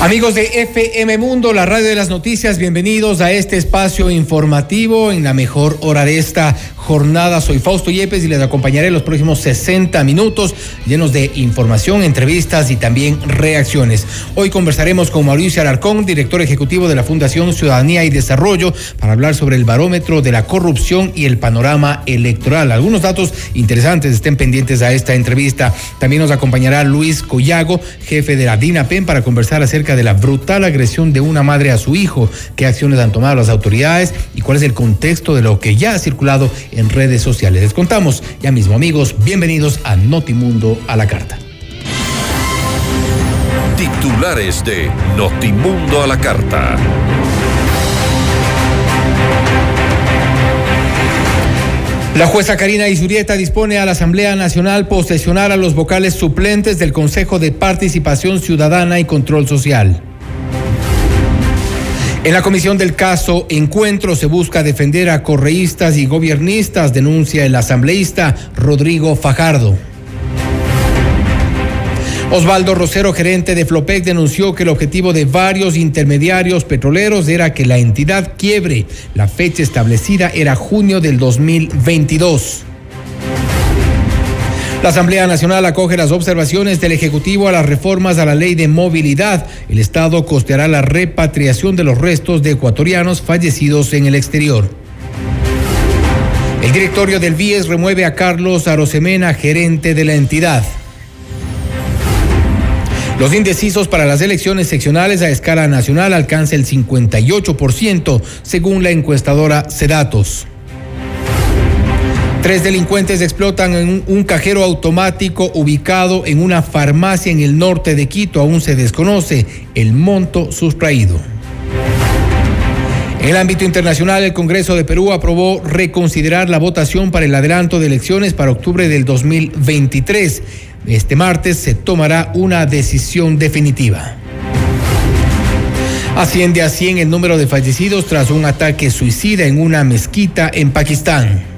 Amigos de FM Mundo, la radio de las noticias, bienvenidos a este espacio informativo en la mejor hora de esta jornada. Soy Fausto Yepes y les acompañaré los próximos 60 minutos llenos de información, entrevistas y también reacciones. Hoy conversaremos con Mauricio Alarcón, director ejecutivo de la Fundación Ciudadanía y Desarrollo, para hablar sobre el barómetro de la corrupción y el panorama electoral. Algunos datos interesantes estén pendientes a esta entrevista. También nos acompañará Luis Collago, jefe de la DINAPEN, para conversar acerca de la brutal agresión de una madre a su hijo, qué acciones han tomado las autoridades y cuál es el contexto de lo que ya ha circulado redes sociales. Les contamos ya mismo amigos, bienvenidos a Notimundo a la carta. Titulares de Notimundo a la carta. La jueza Karina Isurieta dispone a la Asamblea Nacional posesionar a los vocales suplentes del Consejo de Participación Ciudadana y Control Social. En la comisión del caso Encuentro se busca defender a correístas y gobiernistas, denuncia el asambleísta Rodrigo Fajardo. Osvaldo Rosero, gerente de Flopec, denunció que el objetivo de varios intermediarios petroleros era que la entidad quiebre. La fecha establecida era junio del 2022. La Asamblea Nacional acoge las observaciones del Ejecutivo a las reformas a la ley de movilidad. El Estado costeará la repatriación de los restos de ecuatorianos fallecidos en el exterior. El directorio del BIES remueve a Carlos Arosemena, gerente de la entidad. Los indecisos para las elecciones seccionales a escala nacional alcanza el 58%, según la encuestadora Sedatos. Tres delincuentes explotan en un cajero automático ubicado en una farmacia en el norte de Quito. Aún se desconoce el monto sustraído. En el ámbito internacional, el Congreso de Perú aprobó reconsiderar la votación para el adelanto de elecciones para octubre del 2023. Este martes se tomará una decisión definitiva. Asciende a 100 el número de fallecidos tras un ataque suicida en una mezquita en Pakistán.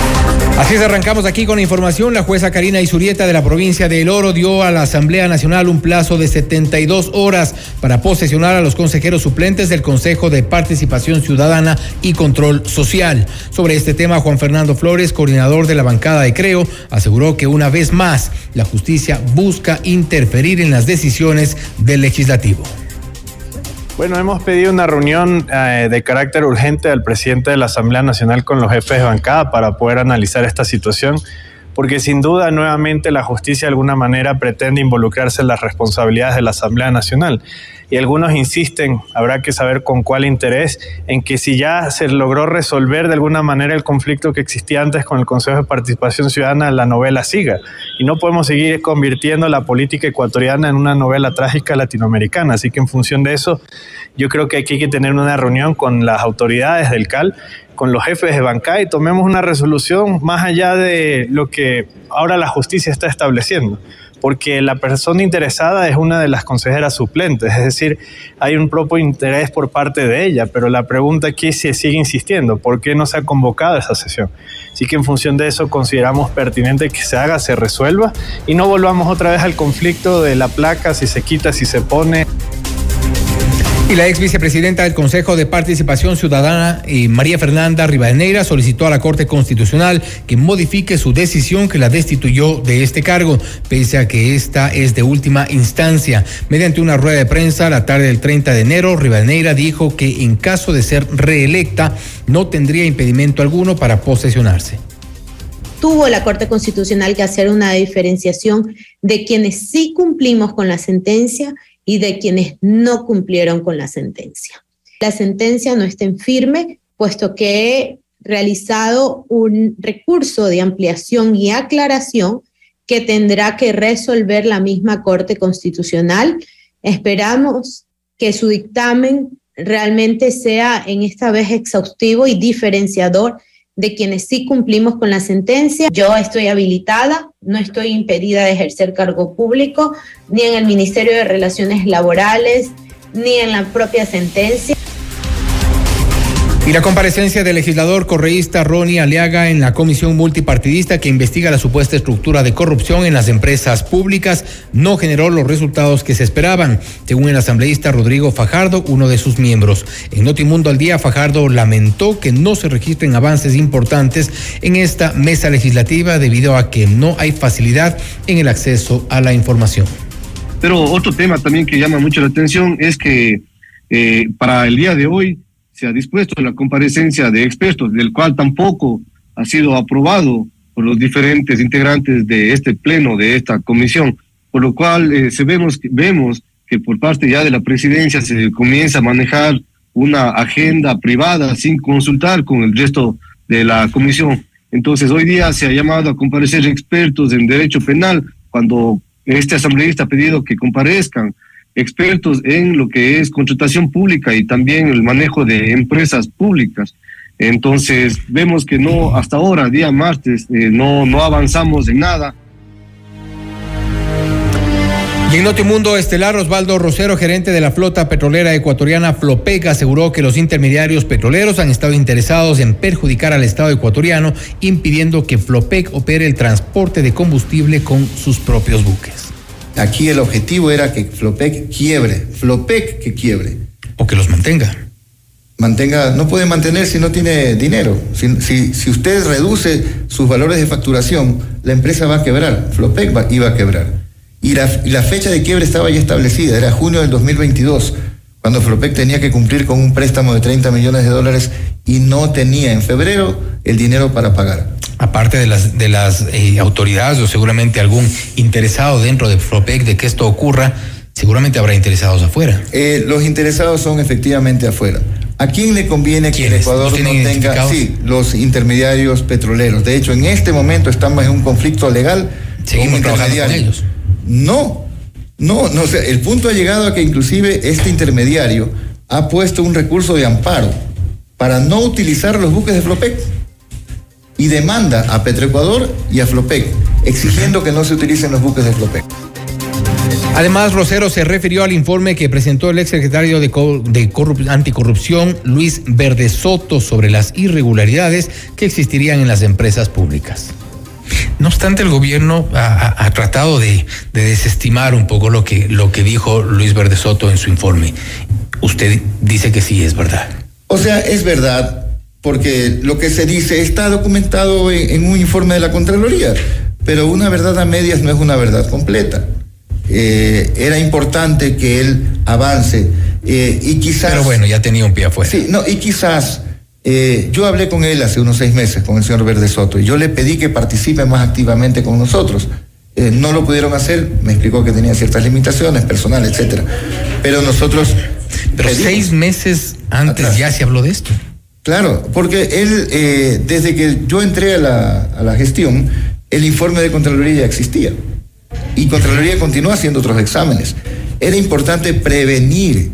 Así es, arrancamos aquí con la información. La jueza Karina Isurieta de la provincia de El Oro dio a la Asamblea Nacional un plazo de 72 horas para posesionar a los consejeros suplentes del Consejo de Participación Ciudadana y Control Social. Sobre este tema, Juan Fernando Flores, coordinador de la bancada de Creo, aseguró que una vez más la justicia busca interferir en las decisiones del legislativo. Bueno, hemos pedido una reunión eh, de carácter urgente al presidente de la Asamblea Nacional con los jefes de bancada para poder analizar esta situación, porque sin duda nuevamente la justicia de alguna manera pretende involucrarse en las responsabilidades de la Asamblea Nacional y algunos insisten, habrá que saber con cuál interés, en que si ya se logró resolver de alguna manera el conflicto que existía antes con el Consejo de Participación Ciudadana, la novela siga. Y no podemos seguir convirtiendo la política ecuatoriana en una novela trágica latinoamericana. Así que en función de eso, yo creo que aquí hay que tener una reunión con las autoridades del CAL con los jefes de bancada y tomemos una resolución más allá de lo que ahora la justicia está estableciendo porque la persona interesada es una de las consejeras suplentes, es decir, hay un propio interés por parte de ella, pero la pregunta aquí se sigue insistiendo, ¿por qué no se ha convocado esa sesión? Así que en función de eso consideramos pertinente que se haga, se resuelva y no volvamos otra vez al conflicto de la placa, si se quita, si se pone. Y la ex vicepresidenta del Consejo de Participación Ciudadana, eh, María Fernanda Rivadeneira, solicitó a la Corte Constitucional que modifique su decisión que la destituyó de este cargo, pese a que esta es de última instancia. Mediante una rueda de prensa la tarde del 30 de enero, Rivadeneira dijo que en caso de ser reelecta no tendría impedimento alguno para posesionarse tuvo la Corte Constitucional que hacer una diferenciación de quienes sí cumplimos con la sentencia y de quienes no cumplieron con la sentencia. La sentencia no está en firme, puesto que he realizado un recurso de ampliación y aclaración que tendrá que resolver la misma Corte Constitucional. Esperamos que su dictamen realmente sea en esta vez exhaustivo y diferenciador de quienes sí cumplimos con la sentencia. Yo estoy habilitada, no estoy impedida de ejercer cargo público, ni en el Ministerio de Relaciones Laborales, ni en la propia sentencia. Y la comparecencia del legislador correísta Ronnie Aliaga en la comisión multipartidista que investiga la supuesta estructura de corrupción en las empresas públicas no generó los resultados que se esperaban, según el asambleísta Rodrigo Fajardo, uno de sus miembros. En Notimundo al día, Fajardo lamentó que no se registren avances importantes en esta mesa legislativa debido a que no hay facilidad en el acceso a la información. Pero otro tema también que llama mucho la atención es que eh, para el día de hoy se ha dispuesto la comparecencia de expertos, del cual tampoco ha sido aprobado por los diferentes integrantes de este pleno, de esta comisión, por lo cual eh, se vemos, vemos que por parte ya de la presidencia se comienza a manejar una agenda privada sin consultar con el resto de la comisión. Entonces, hoy día se ha llamado a comparecer expertos en derecho penal cuando este asambleísta ha pedido que comparezcan expertos en lo que es contratación pública y también el manejo de empresas públicas. Entonces, vemos que no, hasta ahora, día martes, eh, no, no avanzamos en nada. Y en Notimundo Estelar, Osvaldo Rosero, gerente de la flota petrolera ecuatoriana Flopec, aseguró que los intermediarios petroleros han estado interesados en perjudicar al Estado ecuatoriano, impidiendo que Flopec opere el transporte de combustible con sus propios buques. Aquí el objetivo era que Flopec quiebre, Flopec que quiebre. O que los mantenga. Mantenga, no puede mantener si no tiene dinero. Si, si, usted reduce sus valores de facturación, la empresa va a quebrar, Flopec va, iba a quebrar. Y la, y la fecha de quiebre estaba ya establecida, era junio del 2022, cuando Flopec tenía que cumplir con un préstamo de 30 millones de dólares y no tenía en febrero el dinero para pagar aparte de las, de las eh, autoridades o seguramente algún interesado dentro de FLOPEC de que esto ocurra, seguramente habrá interesados afuera. Eh, los interesados son efectivamente afuera. ¿A quién le conviene que el Ecuador no tenga sí, los intermediarios petroleros? De hecho, en este momento estamos en un conflicto legal. Seguimos con ellos. No, no, no. el punto ha llegado a que inclusive este intermediario ha puesto un recurso de amparo para no utilizar los buques de Flopec y demanda a Petroecuador y a Flopec, exigiendo que no se utilicen los buques de Flopec. Además, Rosero se refirió al informe que presentó el exsecretario de, de Anticorrupción, Luis Verde Soto, sobre las irregularidades que existirían en las empresas públicas. No obstante, el gobierno ha, tratado de, de, desestimar un poco lo que, lo que dijo Luis Verde Soto en su informe. Usted dice que sí es verdad. O sea, es verdad, porque lo que se dice está documentado en, un informe de la Contraloría, pero una verdad a medias no es una verdad completa. Eh, era importante que él avance eh, y quizás... Pero bueno, ya tenía un pie afuera. Sí, no, y quizás... Eh, yo hablé con él hace unos seis meses, con el señor Verde Soto, y yo le pedí que participe más activamente con nosotros. no lo pudieron hacer, me explicó que tenía ciertas limitaciones personales, etcétera. Pero nosotros. Pero seis meses antes ya se habló de esto. Claro, porque él, eh, desde que yo entré a la, gestión, el informe de Contraloría ya existía. Y Contraloría continúa haciendo otros exámenes. Era importante prevenir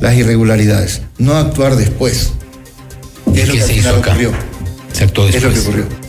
las irregularidades, no actuar después. Es lo que se hizo acá? ocurrió. Se actuó después. Es lo que ocurrió.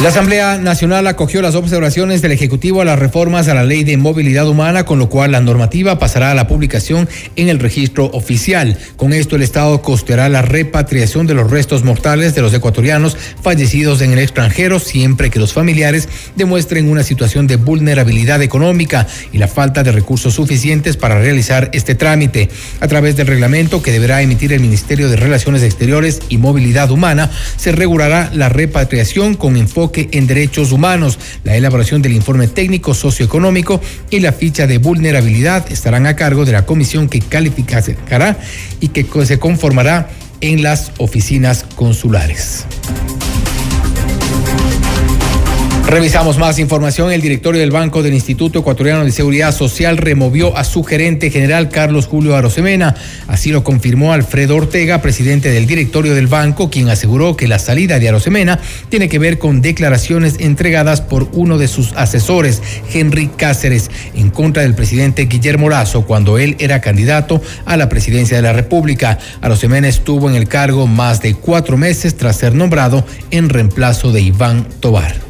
La Asamblea Nacional acogió las observaciones del Ejecutivo a las reformas a la Ley de Movilidad Humana, con lo cual la normativa pasará a la publicación en el registro oficial. Con esto, el Estado costeará la repatriación de los restos mortales de los ecuatorianos fallecidos en el extranjero, siempre que los familiares demuestren una situación de vulnerabilidad económica y la falta de recursos suficientes para realizar este trámite. A través del reglamento que deberá emitir el Ministerio de Relaciones Exteriores y Movilidad Humana, se regulará la repatriación con enfoque en derechos humanos. La elaboración del informe técnico socioeconómico y la ficha de vulnerabilidad estarán a cargo de la comisión que calificará y que se conformará en las oficinas consulares. Revisamos más información. El directorio del Banco del Instituto Ecuatoriano de Seguridad Social removió a su gerente general Carlos Julio Arosemena. Así lo confirmó Alfredo Ortega, presidente del directorio del banco, quien aseguró que la salida de Arosemena tiene que ver con declaraciones entregadas por uno de sus asesores, Henry Cáceres, en contra del presidente Guillermo Lazo cuando él era candidato a la presidencia de la República. Arosemena estuvo en el cargo más de cuatro meses tras ser nombrado en reemplazo de Iván Tobar.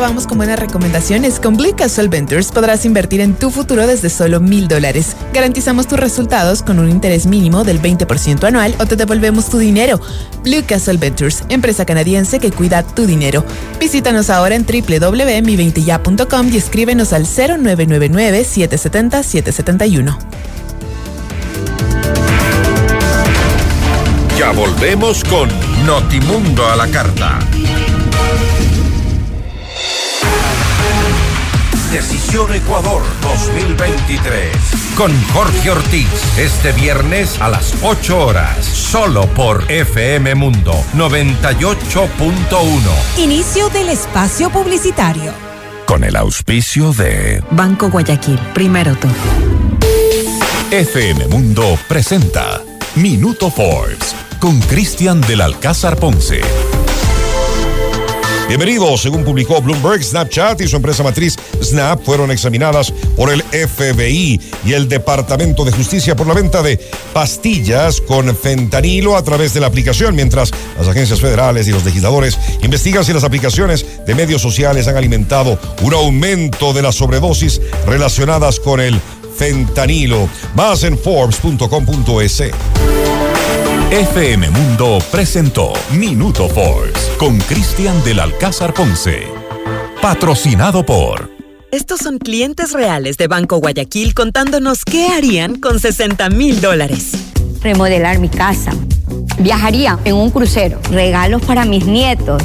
vamos con buenas recomendaciones. Con Blue Castle Ventures podrás invertir en tu futuro desde solo mil dólares. Garantizamos tus resultados con un interés mínimo del 20% anual o te devolvemos tu dinero. Blue Castle Ventures, empresa canadiense que cuida tu dinero. Visítanos ahora en www.mi20ya.com y escríbenos al 0999-770-771. Ya volvemos con Notimundo a la carta. Decisión Ecuador 2023. Con Jorge Ortiz, este viernes a las 8 horas, solo por FM Mundo 98.1. Inicio del espacio publicitario. Con el auspicio de Banco Guayaquil, primero tú. FM Mundo presenta Minuto Forbes con Cristian del Alcázar Ponce. Bienvenidos. Según publicó Bloomberg, Snapchat y su empresa matriz Snap fueron examinadas por el FBI y el Departamento de Justicia por la venta de pastillas con fentanilo a través de la aplicación, mientras las agencias federales y los legisladores investigan si las aplicaciones de medios sociales han alimentado un aumento de las sobredosis relacionadas con el fentanilo. Más en Forbes.com.es. FM Mundo presentó Minuto Forbes con Cristian del Alcázar Ponce. Patrocinado por... Estos son clientes reales de Banco Guayaquil contándonos qué harían con 60 mil dólares. Remodelar mi casa. Viajaría en un crucero. Regalos para mis nietos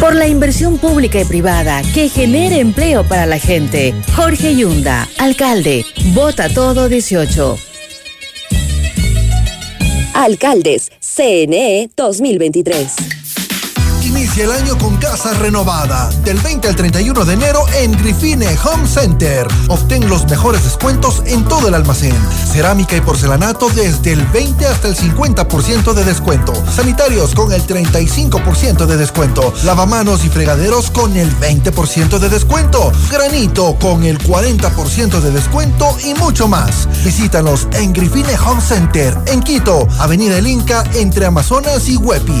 por la inversión pública y privada que genere empleo para la gente. Jorge Yunda, alcalde, vota todo 18. Alcaldes, CNE 2023. El año con casa renovada. Del 20 al 31 de enero en Grifine Home Center. Obtén los mejores descuentos en todo el almacén. Cerámica y porcelanato desde el 20 hasta el 50% de descuento. Sanitarios con el 35% de descuento. Lavamanos y fregaderos con el 20% de descuento. Granito con el 40% de descuento y mucho más. Visítanos en Grifine Home Center en Quito, Avenida El Inca entre Amazonas y Huepi.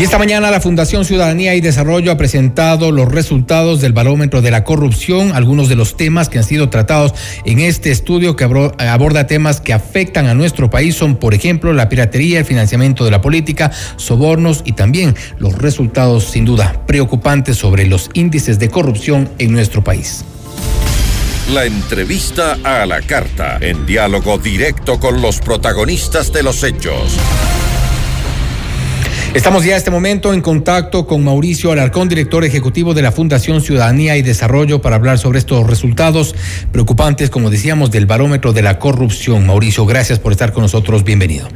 Y esta mañana la Fundación Ciudadanía y Desarrollo ha presentado los resultados del barómetro de la corrupción, algunos de los temas que han sido tratados en este estudio que aborda temas que afectan a nuestro país son, por ejemplo, la piratería, el financiamiento de la política, sobornos y también los resultados sin duda preocupantes sobre los índices de corrupción en nuestro país. La entrevista a la carta, en diálogo directo con los protagonistas de los hechos. Estamos ya a este momento en contacto con Mauricio Alarcón, director ejecutivo de la Fundación Ciudadanía y Desarrollo, para hablar sobre estos resultados preocupantes, como decíamos, del barómetro de la corrupción. Mauricio, gracias por estar con nosotros. Bienvenido.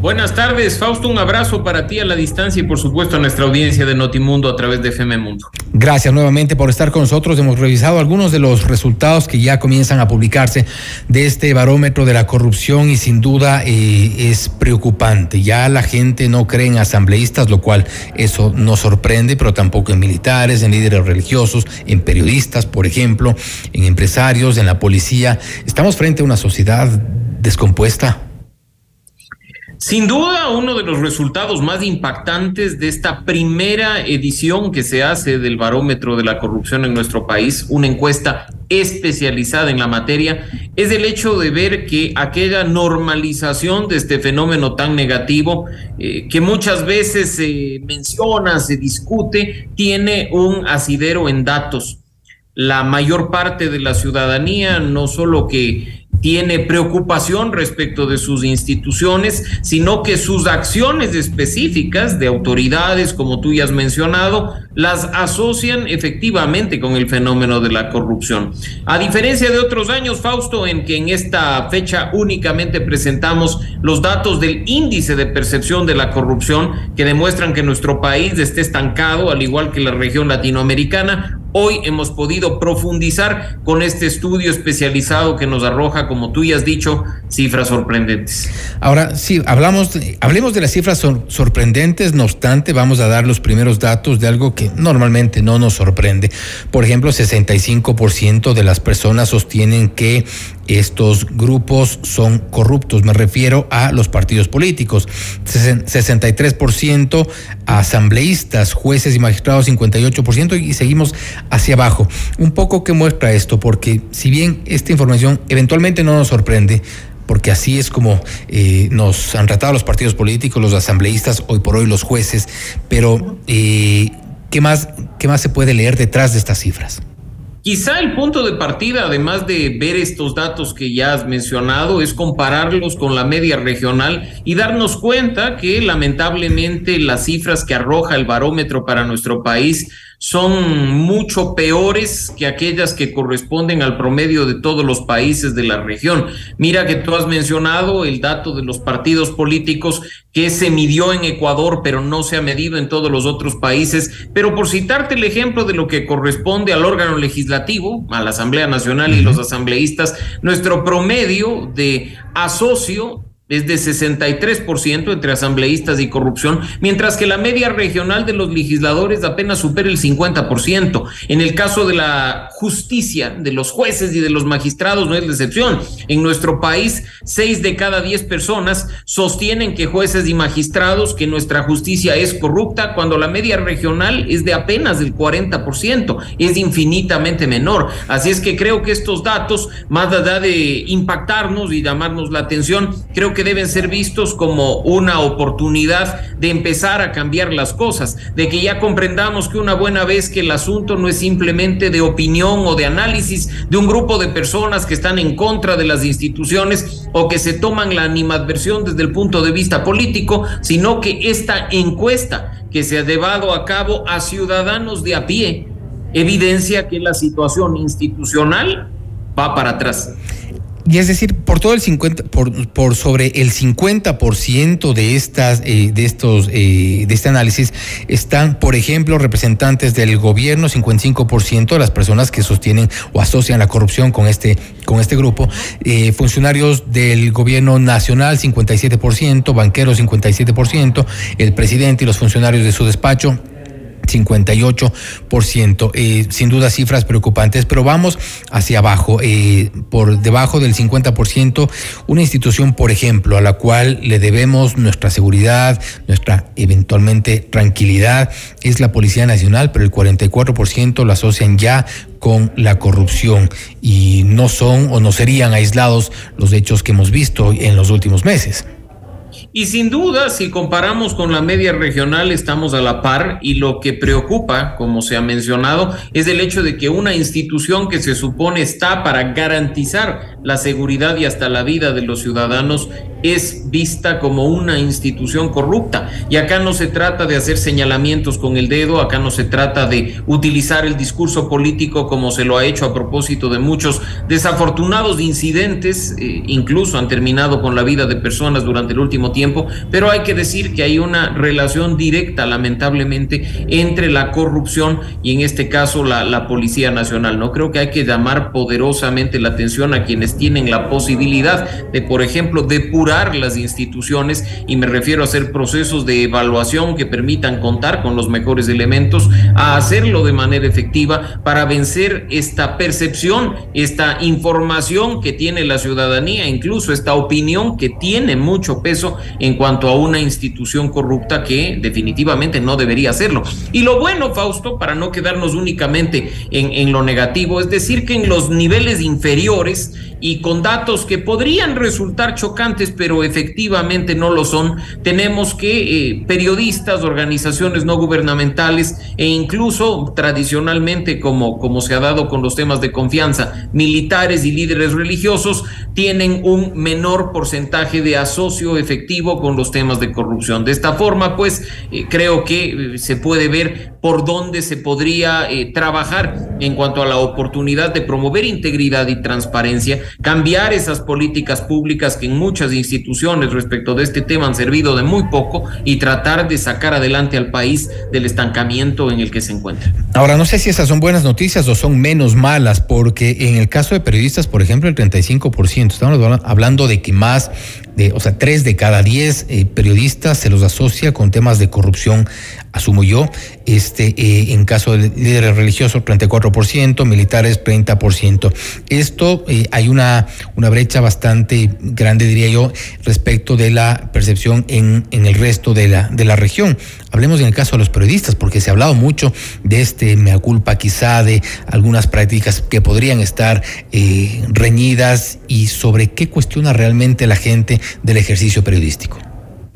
Buenas tardes, Fausto. Un abrazo para ti a la distancia y, por supuesto, a nuestra audiencia de Notimundo a través de FM Mundo. Gracias nuevamente por estar con nosotros. Hemos revisado algunos de los resultados que ya comienzan a publicarse de este barómetro de la corrupción y, sin duda, eh, es preocupante. Ya la gente no cree en asambleístas, lo cual eso no sorprende, pero tampoco en militares, en líderes religiosos, en periodistas, por ejemplo, en empresarios, en la policía. Estamos frente a una sociedad descompuesta. Sin duda, uno de los resultados más impactantes de esta primera edición que se hace del barómetro de la corrupción en nuestro país, una encuesta especializada en la materia, es el hecho de ver que aquella normalización de este fenómeno tan negativo, eh, que muchas veces se menciona, se discute, tiene un asidero en datos. La mayor parte de la ciudadanía no solo que tiene preocupación respecto de sus instituciones, sino que sus acciones específicas de autoridades, como tú ya has mencionado, las asocian efectivamente con el fenómeno de la corrupción. A diferencia de otros años, Fausto, en que en esta fecha únicamente presentamos los datos del índice de percepción de la corrupción que demuestran que nuestro país esté estancado, al igual que la región latinoamericana, Hoy hemos podido profundizar con este estudio especializado que nos arroja, como tú ya has dicho, cifras sorprendentes. Ahora, sí, hablamos, hablemos de las cifras sorprendentes, no obstante, vamos a dar los primeros datos de algo que normalmente no nos sorprende. Por ejemplo, 65% de las personas sostienen que estos grupos son corruptos. Me refiero a los partidos políticos. 63% asambleístas, jueces y magistrados 58% y seguimos hacia abajo. Un poco que muestra esto, porque si bien esta información eventualmente no nos sorprende, porque así es como eh, nos han tratado los partidos políticos, los asambleístas, hoy por hoy los jueces, pero eh, ¿qué, más, ¿qué más se puede leer detrás de estas cifras? Quizá el punto de partida, además de ver estos datos que ya has mencionado, es compararlos con la media regional y darnos cuenta que lamentablemente las cifras que arroja el barómetro para nuestro país son mucho peores que aquellas que corresponden al promedio de todos los países de la región. Mira que tú has mencionado el dato de los partidos políticos que se midió en Ecuador, pero no se ha medido en todos los otros países. Pero por citarte el ejemplo de lo que corresponde al órgano legislativo, a la Asamblea Nacional y los asambleístas, nuestro promedio de asocio es de 63% entre asambleístas y corrupción, mientras que la media regional de los legisladores apenas supera el 50%. En el caso de la justicia, de los jueces y de los magistrados no es la excepción. En nuestro país, seis de cada diez personas sostienen que jueces y magistrados, que nuestra justicia es corrupta, cuando la media regional es de apenas el 40%, es infinitamente menor. Así es que creo que estos datos, más allá de impactarnos y llamarnos la atención, creo que deben ser vistos como una oportunidad de empezar a cambiar las cosas, de que ya comprendamos que una buena vez que el asunto no es simplemente de opinión o de análisis de un grupo de personas que están en contra de las instituciones o que se toman la animadversión desde el punto de vista político, sino que esta encuesta que se ha llevado a cabo a ciudadanos de a pie evidencia que la situación institucional va para atrás. Y es decir, por todo el 50, por, sobre el 50% de estas, eh, de estos, eh, de este análisis están, por ejemplo, representantes del gobierno, 55% de las personas que sostienen o asocian la corrupción con este, con este grupo, eh, funcionarios del gobierno nacional, 57%, banqueros, 57%, el presidente y los funcionarios de su despacho, 58%. Eh, sin duda cifras preocupantes, pero vamos hacia abajo. Eh, por debajo del 50%, una institución, por ejemplo, a la cual le debemos nuestra seguridad, nuestra eventualmente tranquilidad, es la Policía Nacional, pero el 44% lo asocian ya con la corrupción y no son o no serían aislados los hechos que hemos visto en los últimos meses. Y sin duda, si comparamos con la media regional, estamos a la par y lo que preocupa, como se ha mencionado, es el hecho de que una institución que se supone está para garantizar la seguridad y hasta la vida de los ciudadanos es vista como una institución corrupta. Y acá no se trata de hacer señalamientos con el dedo, acá no se trata de utilizar el discurso político como se lo ha hecho a propósito de muchos desafortunados incidentes, eh, incluso han terminado con la vida de personas durante el último tiempo, pero hay que decir que hay una relación directa, lamentablemente, entre la corrupción y en este caso la, Policía Nacional. No creo que hay que llamar poderosamente la atención a quienes tienen la posibilidad de, por ejemplo, depurar las instituciones y me refiero a hacer procesos de evaluación que permitan contar con los mejores elementos, a hacerlo de manera efectiva para vencer esta percepción, esta información que tiene la ciudadanía, incluso esta opinión que tiene mucho peso en cuanto a una institución corrupta que definitivamente no debería hacerlo. Y lo bueno, Fausto, para no quedarnos únicamente en, en lo negativo, es decir, que en los niveles inferiores y con datos que podrían resultar chocantes, pero efectivamente no lo son, tenemos que eh, periodistas, organizaciones no gubernamentales e incluso tradicionalmente, como, como se ha dado con los temas de confianza, militares y líderes religiosos, tienen un menor porcentaje de asocio efectivo con los temas de corrupción. De esta forma, pues, eh, creo que eh, se puede ver por dónde se podría trabajar en cuanto a la oportunidad de promover integridad y transparencia cambiar esas políticas públicas que en muchas instituciones respecto de este tema han servido de muy poco y tratar de sacar adelante al país del estancamiento en el que se encuentra. Ahora, no sé si esas son buenas noticias o son menos malas, porque en el caso de periodistas, por ejemplo, el 35%, estamos hablando de que más o sea, tres de cada diez eh, periodistas se los asocia con temas de corrupción, asumo yo. Este, eh, en caso de líderes religiosos, 34%, militares, 30%. Esto eh, hay una, una brecha bastante grande, diría yo, respecto de la percepción en, en el resto de la, de la región. Hablemos en el caso de los periodistas, porque se ha hablado mucho de este mea culpa, quizá de algunas prácticas que podrían estar reñidas y sobre qué cuestiona realmente la gente del ejercicio periodístico?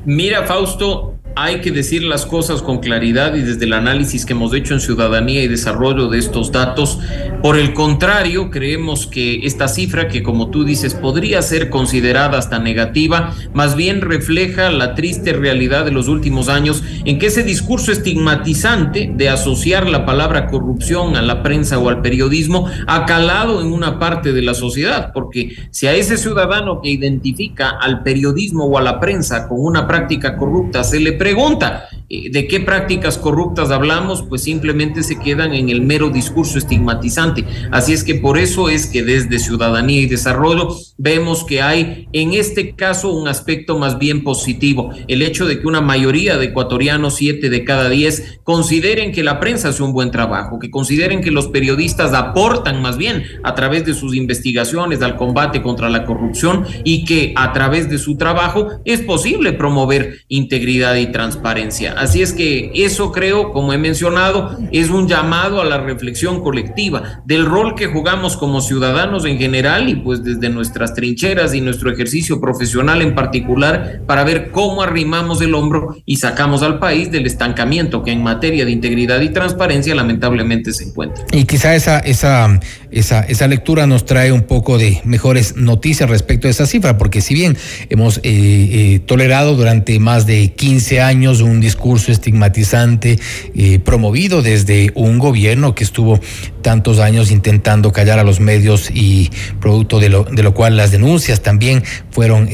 Mira, Fausto, hay que decir las cosas con claridad y desde el análisis que hemos hecho en ciudadanía y desarrollo de estos datos. Por el contrario, creemos que esta cifra, que como tú dices podría ser considerada hasta negativa, más bien refleja la triste realidad de los últimos años en que ese discurso estigmatizante de asociar la palabra corrupción a la prensa o al periodismo ha calado en una parte de la sociedad, porque si a ese ciudadano que identifica al periodismo o a la prensa con una práctica corrupta se le pregunta, de qué prácticas corruptas hablamos, pues simplemente se quedan en el mero discurso estigmatizante. Así es que por eso es que desde Ciudadanía y Desarrollo vemos que hay en este caso un aspecto más bien positivo, el hecho de que una mayoría de ecuatorianos, siete de cada diez, consideren que la prensa hace un buen trabajo, que consideren que los periodistas aportan más bien a través de sus investigaciones al combate contra la corrupción y que a través de su trabajo es posible promover integridad y transparencia. Así es que eso creo, como he mencionado, es un llamado a la reflexión colectiva del rol que jugamos como ciudadanos en general y pues desde nuestras trincheras y nuestro ejercicio profesional en particular para ver cómo arrimamos el hombro y sacamos al país del estancamiento que en materia de integridad y transparencia lamentablemente se encuentra. Y quizá esa, esa, esa, esa lectura nos trae un poco de mejores noticias respecto a esa cifra, porque si bien hemos eh, eh, tolerado durante más de 15 años un discurso estigmatizante eh, promovido desde un gobierno que estuvo tantos años intentando callar a los medios y producto de lo, de lo cual las denuncias también fueron,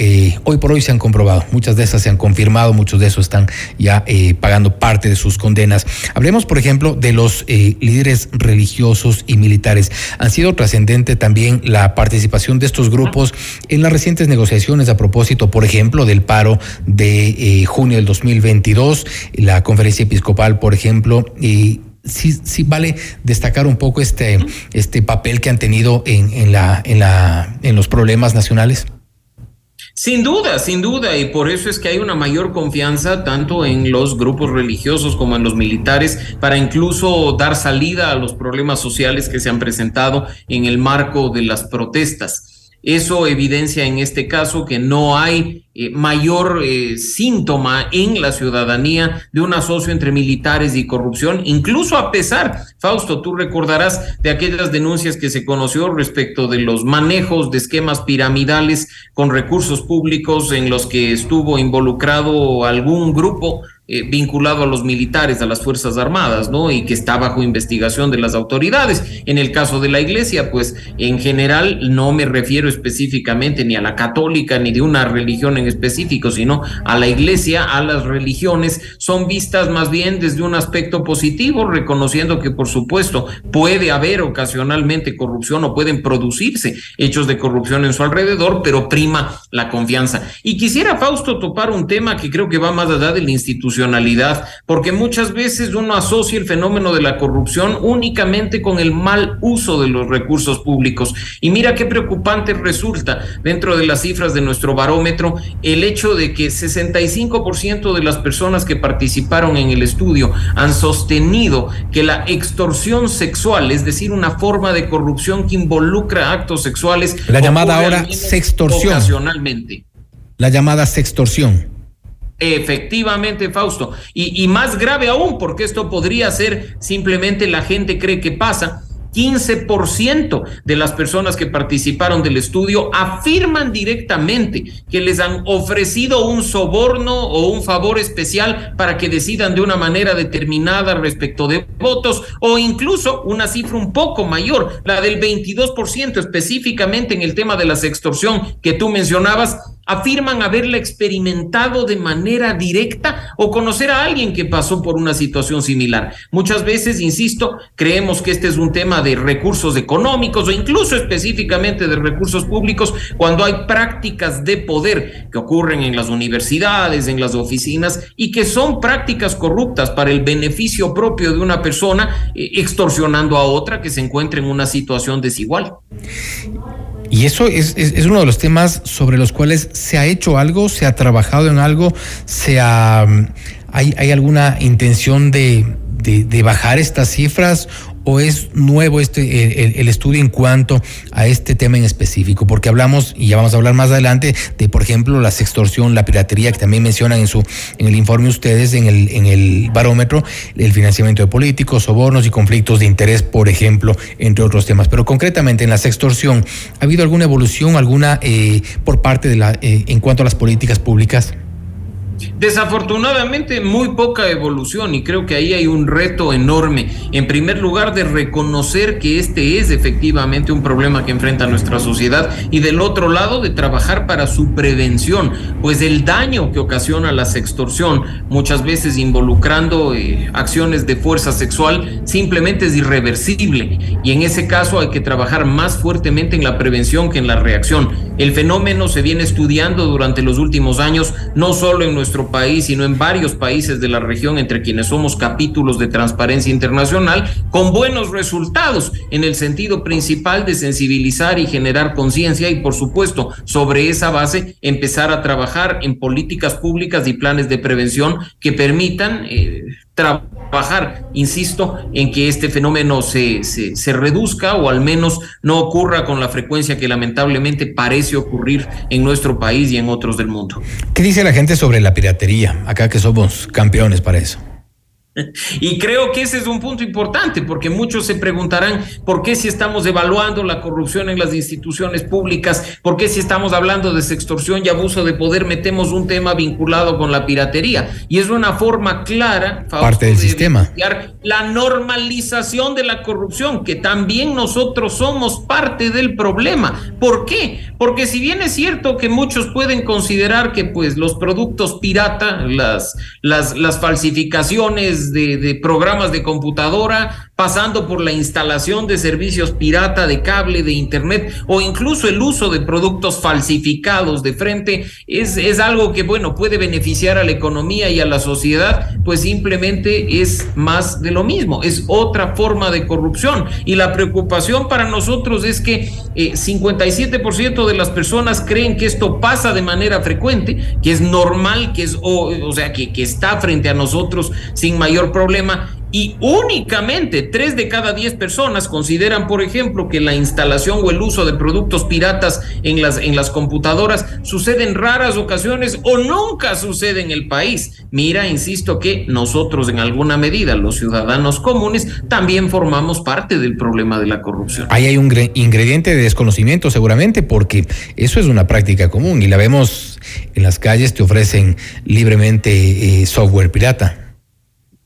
hoy por hoy se han comprobado, muchas de esas se han confirmado, muchos de esos están ya pagando parte de sus condenas. Hablemos, por ejemplo, de los líderes religiosos y militares. Han sido trascendente también la participación de estos grupos en las recientes negociaciones a propósito, por ejemplo, del paro de eh, junio del 2022, la conferencia episcopal, por ejemplo, y sí, sí vale destacar un poco este, este papel que han tenido en, en, la, en, la, en los problemas nacionales. Sin duda, sin duda, y por eso es que hay una mayor confianza tanto en los grupos religiosos como en los militares para incluso dar salida a los problemas sociales que se han presentado en el marco de las protestas. Eso evidencia en este caso que no hay eh, mayor eh, síntoma en la ciudadanía de un asocio entre militares y corrupción, incluso a pesar, Fausto, tú recordarás de aquellas denuncias que se conoció respecto de los manejos de esquemas piramidales con recursos públicos en los que estuvo involucrado algún grupo eh, vinculado a los militares, a las Fuerzas Armadas, ¿no? Y que está bajo investigación de las autoridades. En el caso de la Iglesia, pues en general no me refiero específicamente ni a la católica ni de una religión en específico, sino a la Iglesia, a las religiones, son vistas más bien desde un aspecto positivo, reconociendo que por supuesto puede haber ocasionalmente corrupción o pueden producirse hechos de corrupción en su alrededor, pero prima la confianza. Y quisiera, Fausto, topar un tema que creo que va más allá del porque muchas veces uno asocia el fenómeno de la corrupción únicamente con el mal uso de los recursos públicos. Y mira qué preocupante resulta dentro de las cifras de nuestro barómetro el hecho de que 65% de las personas que participaron en el estudio han sostenido que la extorsión sexual, es decir, una forma de corrupción que involucra actos sexuales, la llamada ahora sextorsión. Ocasionalmente. La llamada sextorsión. Efectivamente, Fausto. Y, más grave aún, porque esto podría ser simplemente la gente cree que pasa. 15% de las personas que participaron del estudio afirman directamente que les han ofrecido un soborno o un favor especial para que decidan de una manera determinada respecto de votos o incluso una cifra un poco mayor, la del 22% específicamente en el tema de la extorsión que tú mencionabas, afirman haberla experimentado de manera directa o conocer a alguien que pasó por una situación similar. Muchas veces, insisto, creemos que este es un tema de recursos económicos o incluso específicamente de recursos públicos cuando hay prácticas de poder que ocurren en las universidades, en las oficinas y que son prácticas corruptas para el beneficio propio de una persona eh, extorsionando a otra que se encuentra en una situación desigual. Y eso es, es, uno de los temas sobre los cuales se ha hecho algo, se ha trabajado en algo, se ha, hay, hay alguna intención de, de bajar estas cifras o es nuevo este el, estudio en cuanto a este tema en específico? Porque hablamos, y ya vamos a hablar más adelante, de por ejemplo la sextorsión, la piratería, que también mencionan en su, en el informe ustedes, en el, en el barómetro, el financiamiento de políticos, sobornos y conflictos de interés, por ejemplo, entre otros temas. Pero concretamente en la sextorsión, ¿ha habido alguna evolución, alguna eh, por parte de la, eh, en cuanto a las políticas públicas? Desafortunadamente, muy poca evolución y creo que ahí hay un reto enorme. En primer lugar, de reconocer que este es efectivamente un problema que enfrenta nuestra sociedad y del otro lado, de trabajar para su prevención, pues el daño que ocasiona la sextorsión, muchas veces involucrando eh, acciones de fuerza sexual, simplemente es irreversible y en ese caso hay que trabajar más fuertemente en la prevención que en la reacción. El fenómeno se viene estudiando durante los últimos años, no solo en nuestro país, sino en varios países de la región, entre quienes somos capítulos de transparencia internacional, con buenos resultados en el sentido principal de sensibilizar y generar conciencia y, por supuesto, sobre esa base, empezar a trabajar en políticas públicas y planes de prevención que permitan eh, trabajar, insisto, en que este fenómeno se, se, se, reduzca o al menos no ocurra con la frecuencia que lamentablemente parece ocurrir en nuestro país y en otros del mundo. ¿Qué dice la gente sobre la piratería? Acá que somos campeones para eso. Y creo que ese es un punto importante, porque muchos se preguntarán por qué si estamos evaluando la corrupción en las instituciones públicas, por qué si estamos hablando de sextorsión y abuso de poder metemos un tema vinculado con la piratería. Y es una forma clara, parte del de sistema, la normalización de la corrupción, que también nosotros somos parte del problema. ¿Por qué? Porque si bien es cierto que muchos pueden considerar que pues los productos pirata, las, las, las falsificaciones de, programas de computadora, pasando por la instalación de servicios pirata de cable, de internet o incluso el uso de productos falsificados de frente, es, es algo que, bueno, puede beneficiar a la economía y a la sociedad, pues simplemente es más de lo mismo, es otra forma de corrupción. Y la preocupación para nosotros es que 57% eh, de las personas creen que esto pasa de manera frecuente, que es normal, que es, o, o sea, que, que está frente a nosotros sin mayor problema y únicamente tres de cada diez personas consideran, por ejemplo, que la instalación o el uso de productos piratas en las, en las computadoras sucede en raras ocasiones o nunca sucede en el país. Mira, insisto que nosotros en alguna medida, los ciudadanos comunes, también formamos parte del problema de la corrupción. Ahí hay un ingrediente de desconocimiento seguramente porque eso es una práctica común y la vemos en las calles, te ofrecen libremente eh, software pirata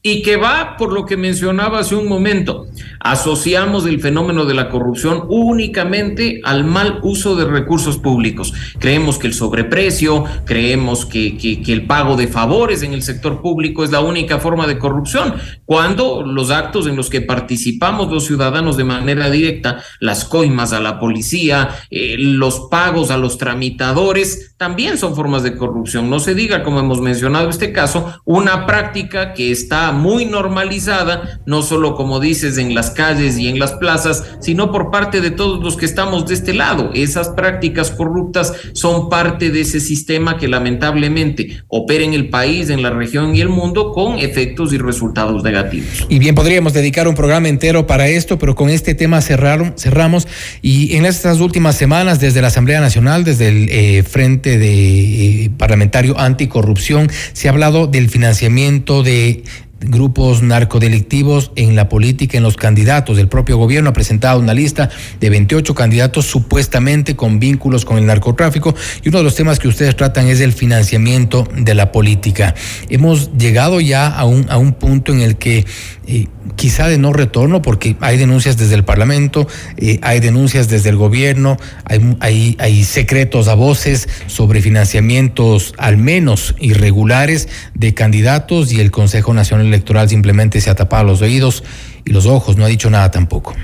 y que va por lo que mencionaba hace un momento. Asociamos el fenómeno de la corrupción únicamente al mal uso de recursos públicos. Creemos que el sobreprecio, creemos que, que, el pago de favores en el sector público es la única forma de corrupción, cuando los actos en los que participamos los ciudadanos de manera directa, las coimas a la policía, eh, los pagos a los tramitadores, también son formas de corrupción. No se diga, como hemos mencionado este caso, una práctica que está muy normalizada, no solo como dices en las calles y en las plazas, sino por parte de todos los que estamos de este lado. Esas prácticas corruptas son parte de ese sistema que lamentablemente opera en el país, en la región y el mundo con efectos y resultados negativos. Y bien, podríamos dedicar un programa entero para esto, pero con este tema cerraron, cerramos y en estas últimas semanas desde la Asamblea Nacional, desde el eh, Frente de eh, Parlamentario Anticorrupción, se ha hablado del financiamiento de grupos narcodelictivos en la política, en los candidatos. El propio gobierno ha presentado una lista de 28 candidatos supuestamente con vínculos con el narcotráfico y uno de los temas que ustedes tratan es el financiamiento de la política. Hemos llegado ya a un, a un punto en el que eh, quizá de no retorno, porque hay denuncias desde el Parlamento, eh, hay denuncias desde el gobierno, hay, hay, hay secretos a voces sobre financiamientos al menos irregulares de candidatos y el Consejo Nacional Electoral simplemente se ha tapado los oídos y los ojos, no ha dicho nada tampoco.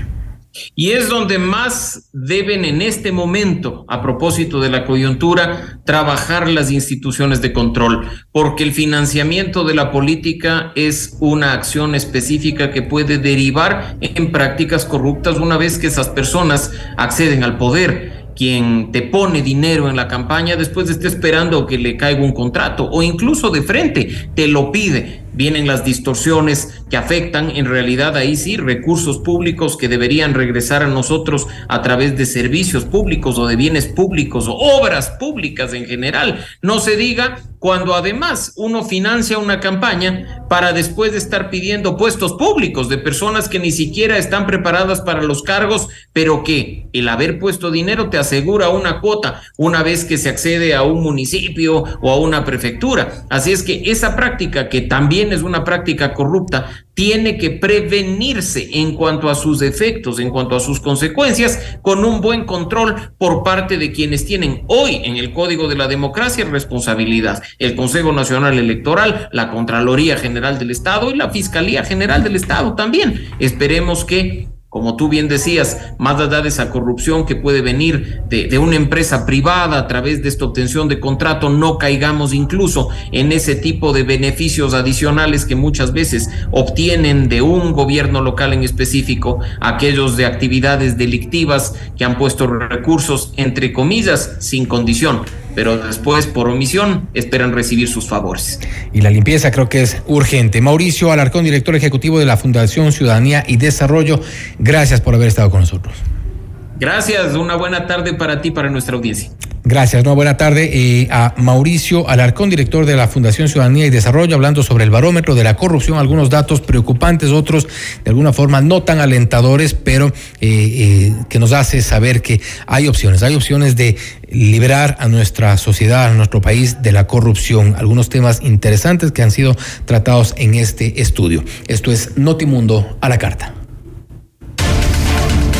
Y es donde más deben en este momento, a propósito de la coyuntura, trabajar las instituciones de control, porque el financiamiento de la política es una acción específica que puede derivar en prácticas corruptas una vez que esas personas acceden al poder quien te pone dinero en la campaña después esté esperando que le caiga un contrato o incluso de frente te lo pide. Vienen las distorsiones que afectan en realidad ahí sí recursos públicos que deberían regresar a nosotros a través de servicios públicos o de bienes públicos o obras públicas en general. No se diga cuando además uno financia una campaña para después de estar pidiendo puestos públicos de personas que ni siquiera están preparadas para los cargos, pero que el haber puesto dinero te asegura una cuota una vez que se accede a un municipio o a una prefectura. Así es que esa práctica, que también es una práctica corrupta, tiene que prevenirse en cuanto a sus efectos, en cuanto a sus consecuencias, con un buen control por parte de quienes tienen hoy en el Código de la Democracia responsabilidad. El Consejo Nacional Electoral, la Contraloría General del Estado y la Fiscalía General del Estado también. Esperemos que como tú bien decías, más allá de esa corrupción que puede venir de, una empresa privada a través de esta obtención de contrato, no caigamos incluso en ese tipo de beneficios adicionales que muchas veces obtienen de un gobierno local en específico, aquellos de actividades delictivas que han puesto recursos, entre comillas, sin condición pero después por omisión esperan recibir sus favores. Y la limpieza creo que es urgente. Mauricio Alarcón, director ejecutivo de la Fundación Ciudadanía y Desarrollo, gracias por haber estado con nosotros. Gracias, una buena tarde para ti, para nuestra audiencia. Gracias, una buena tarde eh, a Mauricio Alarcón, director de la Fundación Ciudadanía y Desarrollo, hablando sobre el barómetro de la corrupción, algunos datos preocupantes, otros de alguna forma no tan alentadores, pero eh, eh, que nos hace saber que hay opciones, hay opciones de liberar a nuestra sociedad, a nuestro país de la corrupción. Algunos temas interesantes que han sido tratados en este estudio. Esto es Notimundo a la carta.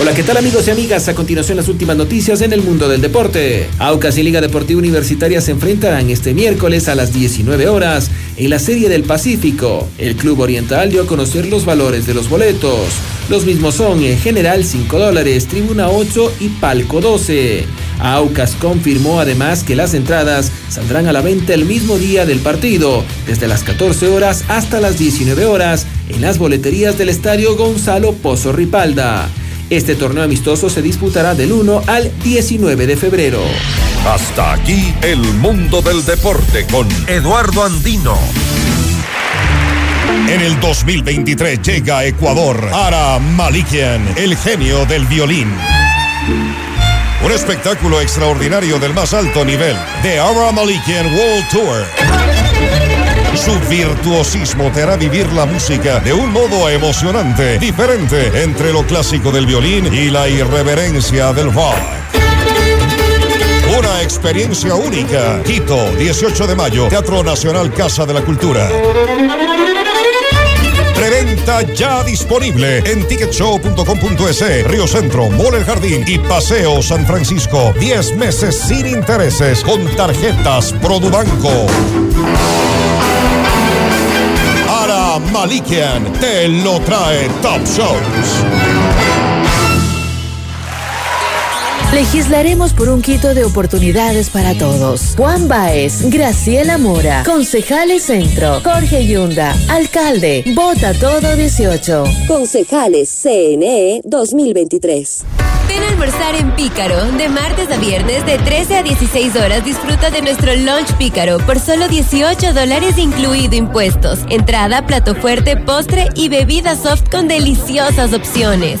Hola, ¿qué tal amigos y amigas? A continuación las últimas noticias en el mundo del deporte. Aucas y Liga Deportiva Universitaria se enfrentarán este miércoles a las 19 horas en la Serie del Pacífico. El Club Oriental dio a conocer los valores de los boletos. Los mismos son en general 5 dólares, tribuna 8 y palco 12. Aucas confirmó además que las entradas saldrán a la venta el mismo día del partido, desde las 14 horas hasta las 19 horas, en las boleterías del estadio Gonzalo Pozo Ripalda. Este torneo amistoso se disputará del 1 al 19 de febrero. Hasta aquí el mundo del deporte con Eduardo Andino. En el 2023 llega a Ecuador Ara Malikian, el genio del violín. Un espectáculo extraordinario del más alto nivel, The Ara Malikian World Tour. Su virtuosismo te hará vivir la música de un modo emocionante, diferente entre lo clásico del violín y la irreverencia del rock. Una experiencia única. Quito, 18 de mayo, Teatro Nacional Casa de la Cultura. Preventa ya disponible en ticketshow.com.es, Río Centro, Mall El Jardín y Paseo San Francisco. 10 meses sin intereses con tarjetas Produbanco. Malikian te lo trae Top Shows. Legislaremos por un quito de oportunidades para todos. Juan Baez, Graciela Mora, Concejales Centro, Jorge Yunda, Alcalde, Vota Todo 18. Concejales CNE 2023. Almorzar en Pícaro. De martes a viernes, de 13 a 16 horas, disfruta de nuestro lunch Pícaro por solo 18 dólares, incluido impuestos. Entrada, plato fuerte, postre y bebida soft con deliciosas opciones.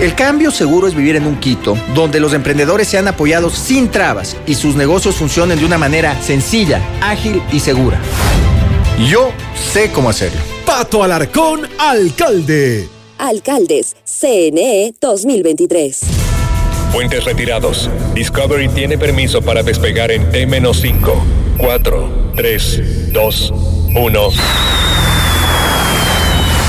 El cambio seguro es vivir en un Quito donde los emprendedores sean apoyados sin trabas y sus negocios funcionen de una manera sencilla, ágil y segura. Yo sé cómo hacerlo. Pato Alarcón, alcalde. Alcaldes, CNE 2023. Puentes retirados. Discovery tiene permiso para despegar en T-5, 4, 3, 2, 1.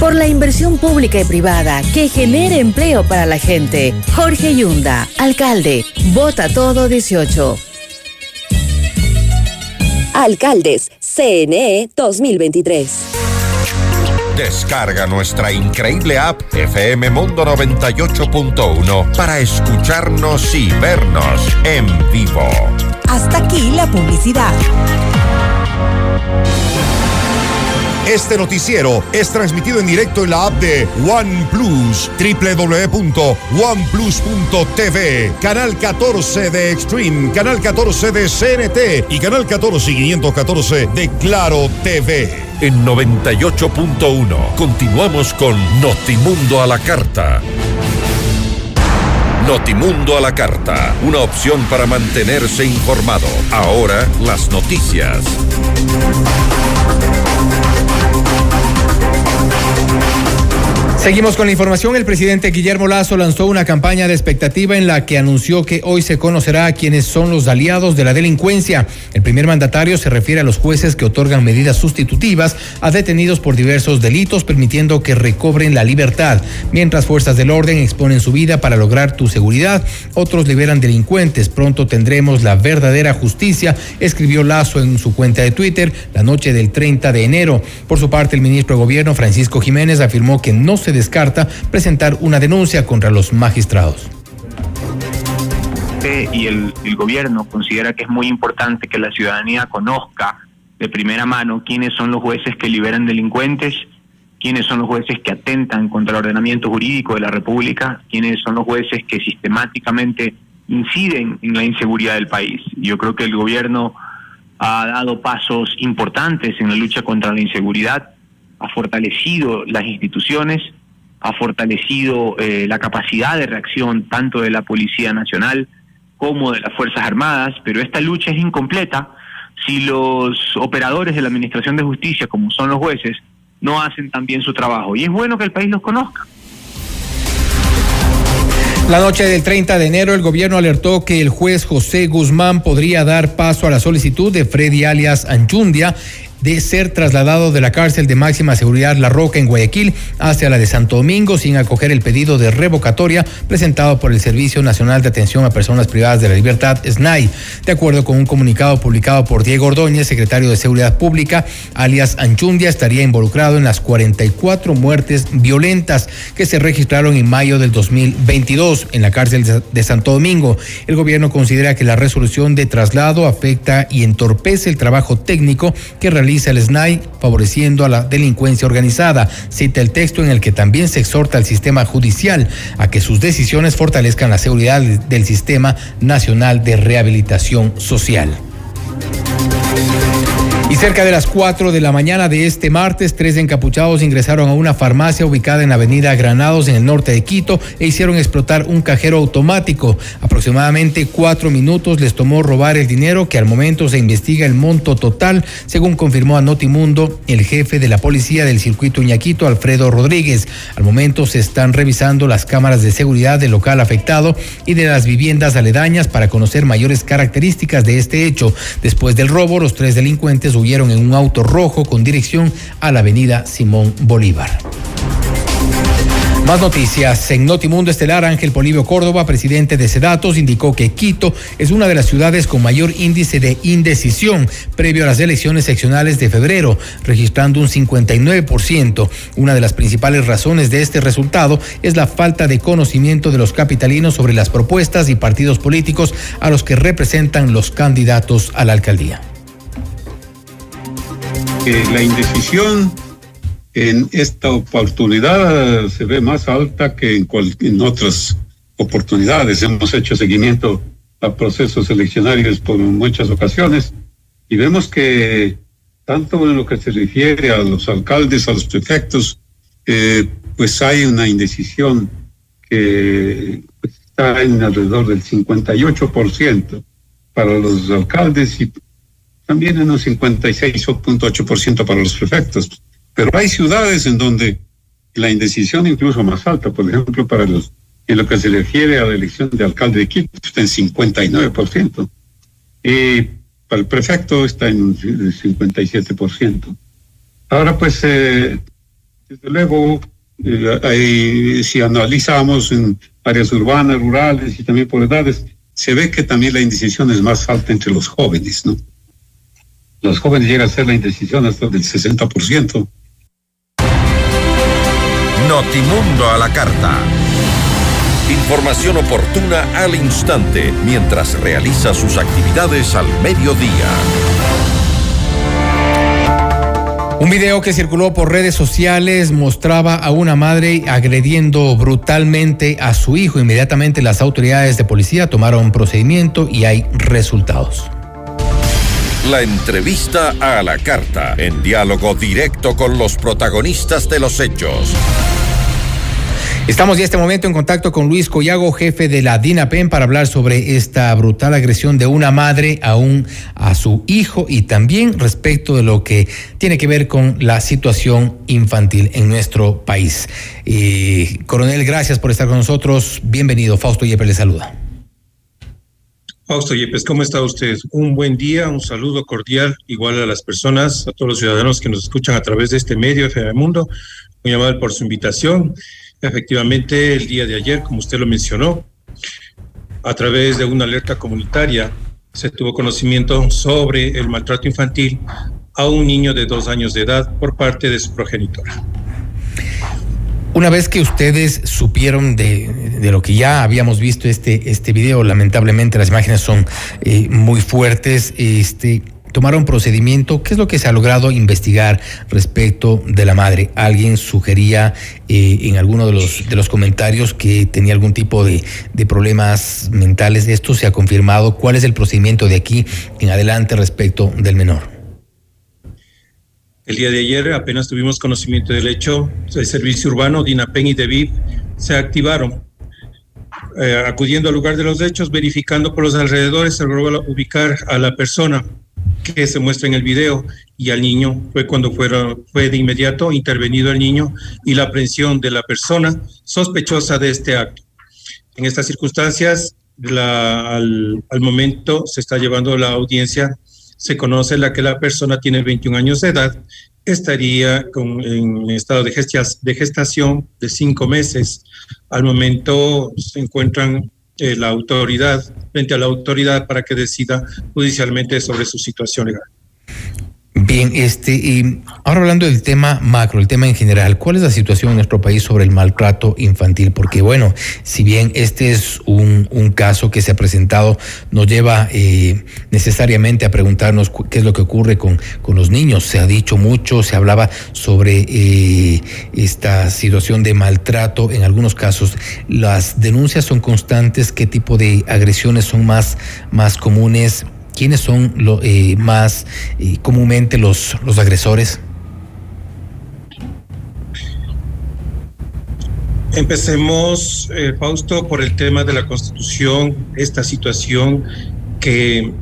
por la inversión pública y privada que genere empleo para la gente. Jorge Yunda, alcalde, vota todo 18. Alcaldes, CNE 2023. Descarga nuestra increíble app FM Mundo 98.1 para escucharnos y vernos en vivo. Hasta aquí la publicidad. Este noticiero es transmitido en directo en la app de OnePlus, www.oneplus.tv, canal 14 de Extreme, canal 14 de CNT y canal 14 y 514 de Claro TV. En 98.1 continuamos con Notimundo a la carta. Notimundo a la carta, una opción para mantenerse informado. Ahora las noticias. Seguimos con la información. El presidente Guillermo Lazo lanzó una campaña de expectativa en la que anunció que hoy se conocerá quiénes son los aliados de la delincuencia. El primer mandatario se refiere a los jueces que otorgan medidas sustitutivas a detenidos por diversos delitos, permitiendo que recobren la libertad. Mientras fuerzas del orden exponen su vida para lograr tu seguridad, otros liberan delincuentes. Pronto tendremos la verdadera justicia, escribió Lazo en su cuenta de Twitter la noche del 30 de enero. Por su parte, el ministro de Gobierno, Francisco Jiménez, afirmó que no se descarta presentar una denuncia contra los magistrados y el, gobierno considera que es muy importante que la ciudadanía conozca de primera mano quiénes son los jueces que liberan delincuentes, quiénes son los jueces que atentan contra el ordenamiento jurídico de la República, quiénes son los jueces que sistemáticamente inciden en la inseguridad del país. Yo creo que el gobierno ha dado pasos importantes en la lucha contra la inseguridad, ha fortalecido las instituciones, ha fortalecido eh, la capacidad de reacción tanto de la Policía Nacional como de las Fuerzas Armadas, pero esta lucha es incompleta si los operadores de la Administración de Justicia, como son los jueces, no hacen también su trabajo. Y es bueno que el país los conozca. La noche del 30 de enero, el gobierno alertó que el juez José Guzmán podría dar paso a la solicitud de Freddy alias Anchundia de ser trasladado de la cárcel de máxima seguridad La Roca en Guayaquil hacia la de Santo Domingo sin acoger el pedido de revocatoria presentado por el Servicio Nacional de Atención a Personas Privadas de la Libertad, SNAI. De acuerdo con un comunicado publicado por Diego Ordóñez, secretario de Seguridad Pública, alias Anchundia, estaría involucrado en las 44 muertes violentas que se registraron en mayo del 2022 en la cárcel de Santo Domingo. El gobierno considera que la resolución de traslado afecta y entorpece el trabajo técnico que realiza realiza el SNAI favoreciendo a la delincuencia organizada. Cita el texto en el que también se exhorta al sistema judicial a que sus decisiones fortalezcan la seguridad del Sistema Nacional de Rehabilitación Social. Y cerca de las 4 de la mañana de este martes, tres encapuchados ingresaron a una farmacia ubicada en la avenida Granados, en el norte de Quito, e hicieron explotar un cajero automático. Aproximadamente cuatro minutos les tomó robar el dinero, que al momento se investiga el monto total, según confirmó a Notimundo el jefe de la policía del circuito Iñaquito, Alfredo Rodríguez. Al momento se están revisando las cámaras de seguridad del local afectado y de las viviendas aledañas para conocer mayores características de este hecho. Después del robo, los tres delincuentes huyeron en un auto rojo con dirección a la avenida Simón Bolívar. Más noticias. En Notimundo Estelar, Ángel Polivio Córdoba, presidente de Sedatos, indicó que Quito es una de las ciudades con mayor índice de indecisión previo a las elecciones seccionales de febrero, registrando un 59%. Una de las principales razones de este resultado es la falta de conocimiento de los capitalinos sobre las propuestas y partidos políticos a los que representan los candidatos a la alcaldía la indecisión en esta oportunidad se ve más alta que en, en otras oportunidades. Hemos hecho seguimiento a procesos eleccionarios por muchas ocasiones y vemos que tanto en lo que se refiere a los alcaldes, a los prefectos, eh, pues hay una indecisión que pues, está en alrededor del 58% para los alcaldes y también en un 56.8% para los prefectos. Pero hay ciudades en donde la indecisión incluso más alta, por ejemplo, para los en lo que se refiere a la elección de alcalde de Quito, está en 59%. Y para el prefecto está en un 57%. Ahora, pues, eh, desde luego, eh, si analizamos en áreas urbanas, rurales y también por edades, se ve que también la indecisión es más alta entre los jóvenes, ¿no? Los jóvenes llegan a ser la indecisión hasta del 60%. Notimundo a la carta. Información oportuna al instante mientras realiza sus actividades al mediodía. Un video que circuló por redes sociales mostraba a una madre agrediendo brutalmente a su hijo. Inmediatamente las autoridades de policía tomaron procedimiento y hay resultados. La entrevista a la carta, en diálogo directo con los protagonistas de los hechos. Estamos ya este momento en contacto con Luis Collago, jefe de la DINAPEN, para hablar sobre esta brutal agresión de una madre a, un, a su hijo y también respecto de lo que tiene que ver con la situación infantil en nuestro país. Eh, coronel, gracias por estar con nosotros. Bienvenido. Fausto Yepes le saluda. Fausto Yepes, ¿cómo está usted? Un buen día, un saludo cordial, igual a las personas, a todos los ciudadanos que nos escuchan a través de este medio, FM Mundo. Muy amable por su invitación. Efectivamente, el día de ayer, como usted lo mencionó, a través de una alerta comunitaria, se tuvo conocimiento sobre el maltrato infantil a un niño de dos años de edad por parte de su progenitora. Una vez que ustedes supieron de, de, lo que ya habíamos visto este, este video, lamentablemente las imágenes son eh, muy fuertes, este, tomaron procedimiento. ¿Qué es lo que se ha logrado investigar respecto de la madre? Alguien sugería eh, en alguno de los, de los comentarios que tenía algún tipo de, de problemas mentales. ¿Esto se ha confirmado? ¿Cuál es el procedimiento de aquí en adelante respecto del menor? El día de ayer apenas tuvimos conocimiento del hecho, el servicio urbano, DINAPEN y DEVIP se activaron. Eh, acudiendo al lugar de los hechos, verificando por los alrededores, se logró ubicar a la persona que se muestra en el video y al niño fue cuando fueron, fue de inmediato intervenido el niño y la aprehensión de la persona sospechosa de este acto. En estas circunstancias, al, al, momento se está llevando la audiencia, se conoce la que la persona tiene 21 años de edad, estaría con, en estado de, gestas, de gestación de cinco meses. Al momento se encuentran eh, la autoridad, frente a la autoridad para que decida judicialmente sobre su situación legal. Bien, este, y ahora hablando del tema macro, el tema en general, ¿cuál es la situación en nuestro país sobre el maltrato infantil? Porque bueno, si bien este es un, un caso que se ha presentado, nos lleva eh, necesariamente a preguntarnos qué es lo que ocurre con, con los niños. Se ha dicho mucho, se hablaba sobre eh, esta situación de maltrato. En algunos casos, las denuncias son constantes, qué tipo de agresiones son más, más comunes ¿Quiénes son lo, eh, más eh, comúnmente los, los agresores? Empecemos, eh, Fausto, por el tema de la Constitución, esta situación que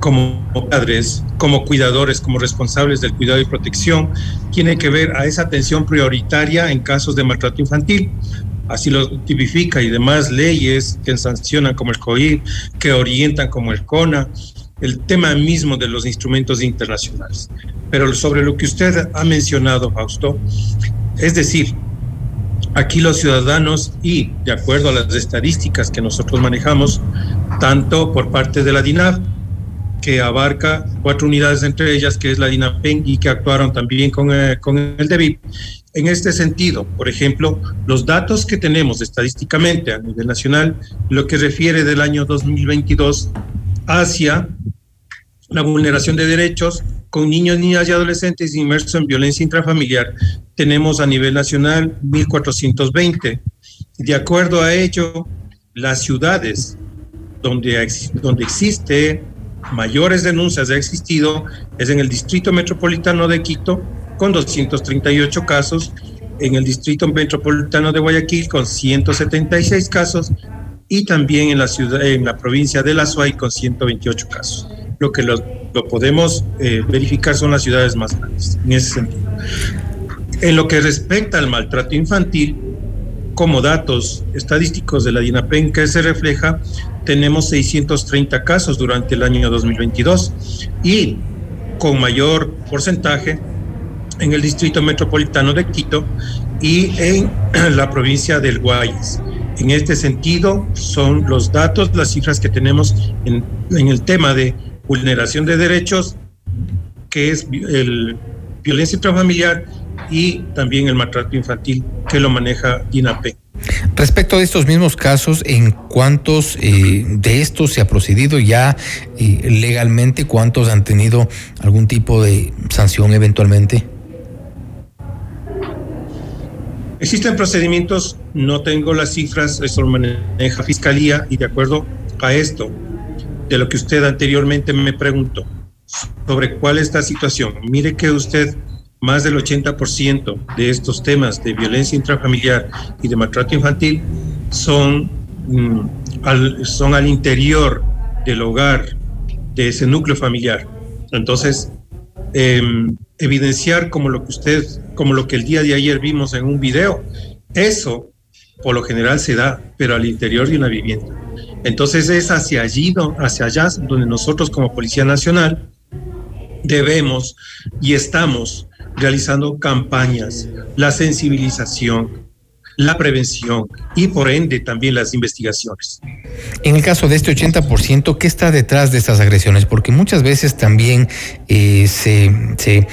como padres, como cuidadores, como responsables del cuidado y protección, tiene que ver a esa atención prioritaria en casos de maltrato infantil. Así lo tipifica y demás leyes que sancionan como el COIR, que orientan como el CONA, el tema mismo de los instrumentos internacionales. Pero sobre lo que usted ha mencionado, Fausto, es decir, aquí los ciudadanos y de acuerdo a las estadísticas que nosotros manejamos, tanto por parte de la DINAF, que abarca cuatro unidades entre ellas, que es la DINAPEN y que actuaron también con, eh, con el DEBIP. En este sentido, por ejemplo, los datos que tenemos estadísticamente a nivel nacional, lo que refiere del año 2022 hacia la vulneración de derechos con niños, niñas y adolescentes inmersos en violencia intrafamiliar. Tenemos a nivel nacional 1.420. De acuerdo a ello, las ciudades donde, donde existe mayores denuncias ha existido es en el Distrito Metropolitano de Quito, con 238 casos, en el Distrito Metropolitano de Guayaquil con 176 casos y también en la ciudad, en la provincia de La Suay con 128 casos. Lo que lo, lo podemos eh, verificar son las ciudades más grandes, en ese sentido. En lo que respecta al maltrato infantil, como datos estadísticos de la DINAPEN que se refleja, tenemos 630 casos durante el año 2022 y con mayor porcentaje en el Distrito Metropolitano de Quito y en la provincia del Guayas. En este sentido, son los datos, las cifras que tenemos en, el tema de vulneración de derechos, que es el violencia intrafamiliar y también el maltrato infantil que lo maneja INAPE. Respecto de estos mismos casos, ¿en cuántos eh, de estos se ha procedido ya eh, legalmente? ¿Cuántos han tenido algún tipo de sanción eventualmente? Existen procedimientos, no tengo las cifras, eso lo maneja Fiscalía y de acuerdo a esto, de lo que usted anteriormente me preguntó sobre cuál es esta situación. Mire que usted más del 80% de estos temas de violencia intrafamiliar y de maltrato infantil son, mm, al, son al interior del hogar, de ese núcleo familiar. Entonces, eh, evidenciar como lo que usted, como lo que el día de ayer vimos en un video, eso por lo general se da, pero al interior de una vivienda. Entonces es hacia allí, hacia allá donde nosotros como Policía Nacional debemos y estamos realizando campañas, la sensibilización, la prevención y por ende también las investigaciones. En el caso de este 80%, ¿qué está detrás de estas agresiones? Porque muchas veces también eh, se, se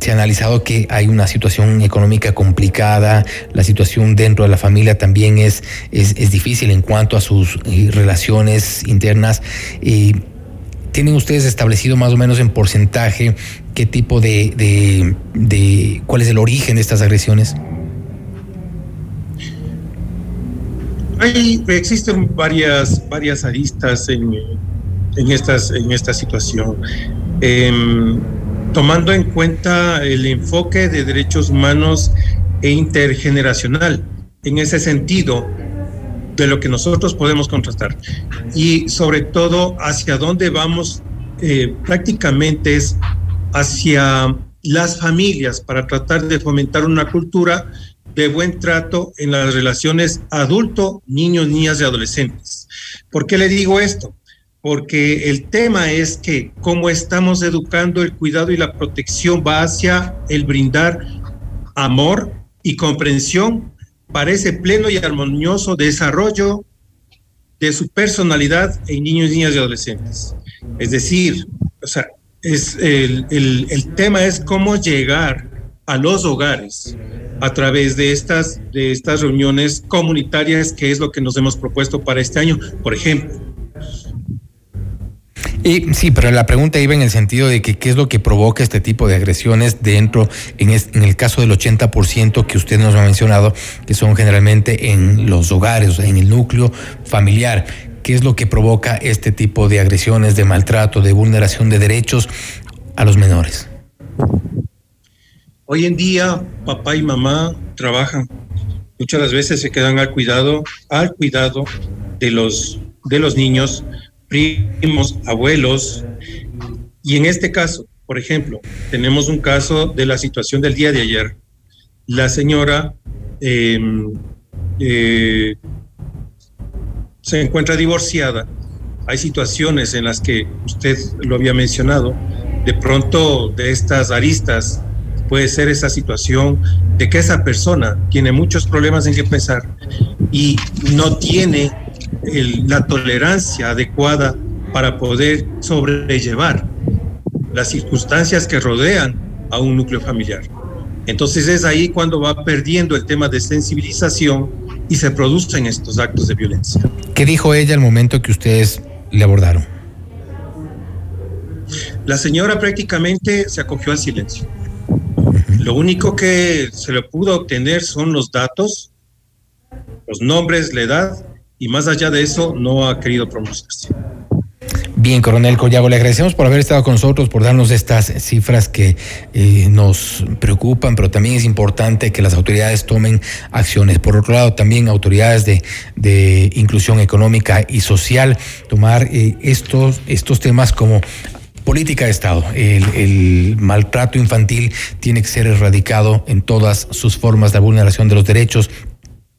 se ha analizado que hay una situación económica complicada, la situación dentro de la familia también es, es, es difícil en cuanto a sus eh, relaciones internas. Eh, ¿Tienen ustedes establecido más o menos en porcentaje qué tipo de, de, de cuál es el origen de estas agresiones? Hay, existen varias, varias aristas en, en, estas, en esta situación. Eh, tomando en cuenta el enfoque de derechos humanos e intergeneracional. En ese sentido, de lo que nosotros podemos contrastar. Y sobre todo, hacia dónde vamos eh, prácticamente es hacia las familias para tratar de fomentar una cultura de buen trato en las relaciones adulto, niños, niñas y adolescentes. ¿Por qué le digo esto? Porque el tema es que como estamos educando el cuidado y la protección va hacia el brindar amor y comprensión para ese pleno y armonioso desarrollo de su personalidad en niños, niñas y adolescentes. Es decir, o sea, es el, el, el tema es cómo llegar a los hogares a través de estas, de estas reuniones comunitarias, que es lo que nos hemos propuesto para este año. Por ejemplo, y sí, pero la pregunta iba en el sentido de que qué es lo que provoca este tipo de agresiones dentro, en, es, en el caso del 80% que usted nos ha mencionado, que son generalmente en los hogares, en el núcleo familiar. ¿Qué es lo que provoca este tipo de agresiones, de maltrato, de vulneración de derechos a los menores? Hoy en día, papá y mamá trabajan. Muchas veces se quedan al cuidado, al cuidado de los, de los niños primos, abuelos. Y en este caso, por ejemplo, tenemos un caso de la situación del día de ayer. La señora eh, eh, se encuentra divorciada. Hay situaciones en las que usted lo había mencionado. De pronto, de estas aristas, puede ser esa situación de que esa persona tiene muchos problemas en que pensar y no tiene el, la tolerancia adecuada para poder sobrellevar las circunstancias que rodean a un núcleo familiar. Entonces es ahí cuando va perdiendo el tema de sensibilización y se producen estos actos de violencia. ¿Qué dijo ella al momento que ustedes le abordaron? La señora prácticamente se acogió al silencio. Lo único que se le pudo obtener son los datos, los nombres, la edad y más allá de eso no ha querido pronunciarse. Bien, coronel Collago, le agradecemos por haber estado con nosotros, por darnos estas cifras que eh, nos preocupan, pero también es importante que las autoridades tomen acciones. Por otro lado, también autoridades de, de inclusión económica y social, tomar eh, estos, estos temas como política de Estado. El, maltrato infantil tiene que ser erradicado en todas sus formas, de vulneración de los derechos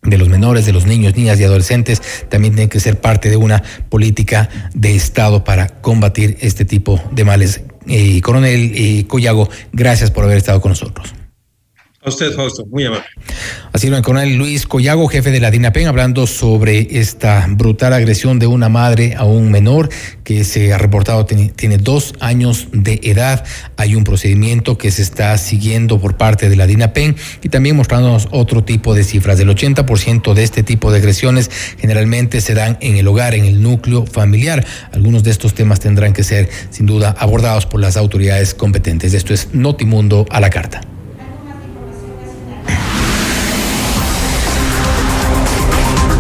de los menores, de los niños, niñas y adolescentes, también tiene que ser parte de una política de Estado para combatir este tipo de males. Eh, coronel eh, Collago, gracias por haber estado con nosotros. A usted, Fausto, muy amable. Así lo el coronel Luis Collago, jefe de la DINAPEN, hablando sobre esta brutal agresión de una madre a un menor que se ha reportado tiene, tiene, dos años de edad. Hay un procedimiento que se está siguiendo por parte de la DINAPEN y también mostrándonos otro tipo de cifras. Del 80% de este tipo de agresiones generalmente se dan en el hogar, en el núcleo familiar. Algunos de estos temas tendrán que ser, sin duda, abordados por las autoridades competentes. Esto es Notimundo a la carta.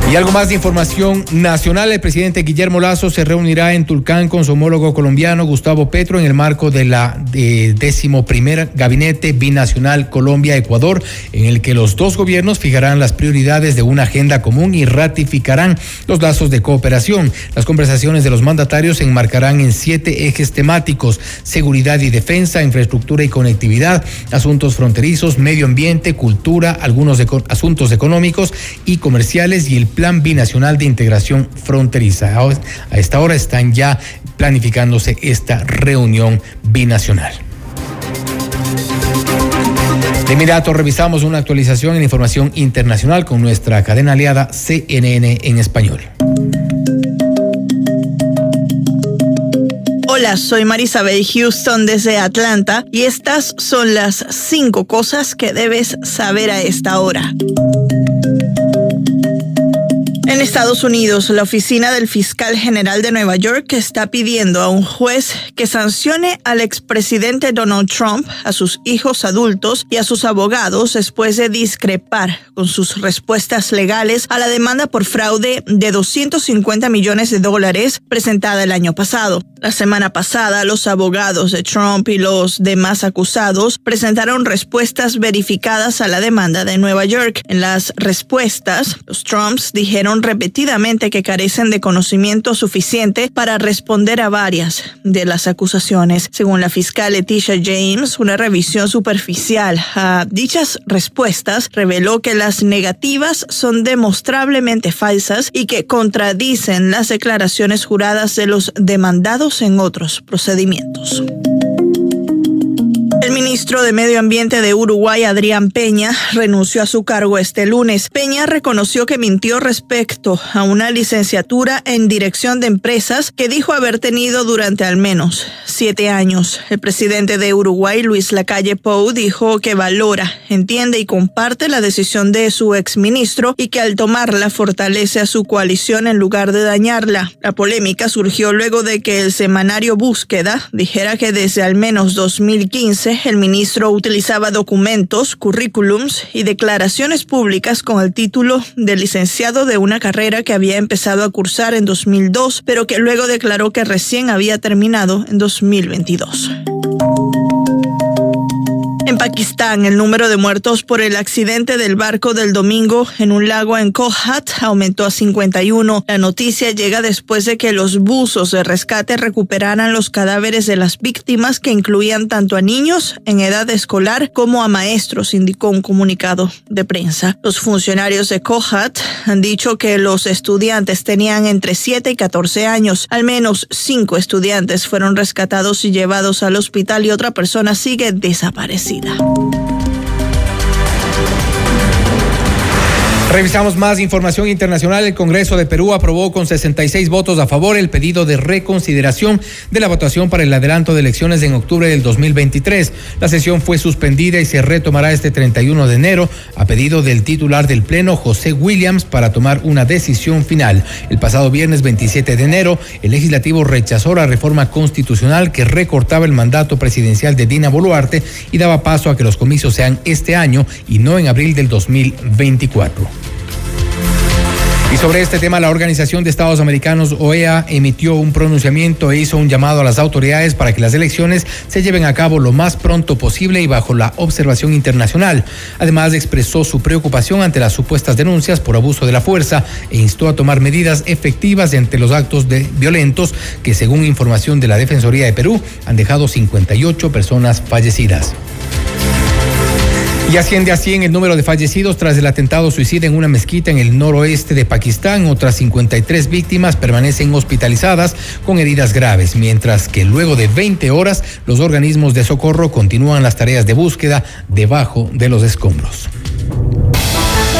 Y algo más de información nacional. El presidente Guillermo Lazo se reunirá en Tulcán con su homólogo colombiano Gustavo Petro en el marco de la décimo gabinete binacional Colombia-Ecuador, en el que los dos gobiernos fijarán las prioridades de una agenda común y ratificarán los lazos de cooperación. Las conversaciones de los mandatarios se enmarcarán en siete ejes temáticos: seguridad y defensa, infraestructura y conectividad, asuntos fronterizos, medio ambiente, cultura, algunos asuntos económicos y comerciales y el Plan Binacional de Integración Fronteriza. A esta hora están ya planificándose esta reunión binacional. De inmediato revisamos una actualización en información internacional con nuestra cadena aliada CNN en español. Hola, soy Marisabel Houston desde Atlanta y estas son las cinco cosas que debes saber a esta hora. En Estados Unidos, la oficina del fiscal general de Nueva York está pidiendo a un juez que sancione al expresidente Donald Trump, a sus hijos adultos y a sus abogados después de discrepar con sus respuestas legales a la demanda por fraude de 250 millones de dólares presentada el año pasado. La semana pasada, los abogados de Trump y los demás acusados presentaron respuestas verificadas a la demanda de Nueva York. En las respuestas, los Trumps dijeron repetidamente que carecen de conocimiento suficiente para responder a varias de las acusaciones. Según la fiscal Leticia James, una revisión superficial a dichas respuestas reveló que las negativas son demostrablemente falsas y que contradicen las declaraciones juradas de los demandados en otros procedimientos. El ministro de Medio Ambiente de Uruguay, Adrián Peña, renunció a su cargo este lunes. Peña reconoció que mintió respecto a una licenciatura en dirección de empresas que dijo haber tenido durante al menos siete años. El presidente de Uruguay, Luis Lacalle Pou, dijo que valora, entiende y comparte la decisión de su exministro y que al tomarla fortalece a su coalición en lugar de dañarla. La polémica surgió luego de que el semanario Búsqueda dijera que desde al menos 2015 el ministro utilizaba documentos, currículums y declaraciones públicas con el título de licenciado de una carrera que había empezado a cursar en 2002, pero que luego declaró que recién había terminado en 2022. En Pakistán, el número de muertos por el accidente del barco del domingo en un lago en Kohat aumentó a 51. La noticia llega después de que los buzos de rescate recuperaran los cadáveres de las víctimas que incluían tanto a niños en edad escolar como a maestros, indicó un comunicado de prensa. Los funcionarios de Kohat han dicho que los estudiantes tenían entre 7 y 14 años. Al menos cinco estudiantes fueron rescatados y llevados al hospital y otra persona sigue desaparecida. Pereira. Revisamos más información internacional. El Congreso de Perú aprobó con 66 votos a favor el pedido de reconsideración de la votación para el adelanto de elecciones en octubre del 2023. La sesión fue suspendida y se retomará este 31 de enero a pedido del titular del Pleno, José Williams, para tomar una decisión final. El pasado viernes 27 de enero, el legislativo rechazó la reforma constitucional que recortaba el mandato presidencial de Dina Boluarte y daba paso a que los comicios sean este año y no en abril del 2024. Y sobre este tema, la Organización de Estados Americanos, OEA, emitió un pronunciamiento e hizo un llamado a las autoridades para que las elecciones se lleven a cabo lo más pronto posible y bajo la observación internacional. Además, expresó su preocupación ante las supuestas denuncias por abuso de la fuerza e instó a tomar medidas efectivas ante los actos de violentos que, según información de la Defensoría de Perú, han dejado 58 personas fallecidas. Y asciende a 100 el número de fallecidos tras el atentado suicida en una mezquita en el noroeste de Pakistán. Otras 53 víctimas permanecen hospitalizadas con heridas graves, mientras que luego de 20 horas los organismos de socorro continúan las tareas de búsqueda debajo de los escombros.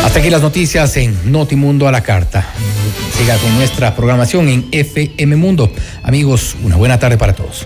Hasta aquí las noticias en Notimundo a la carta. Siga con nuestra programación en FM Mundo. Amigos, una buena tarde para todos.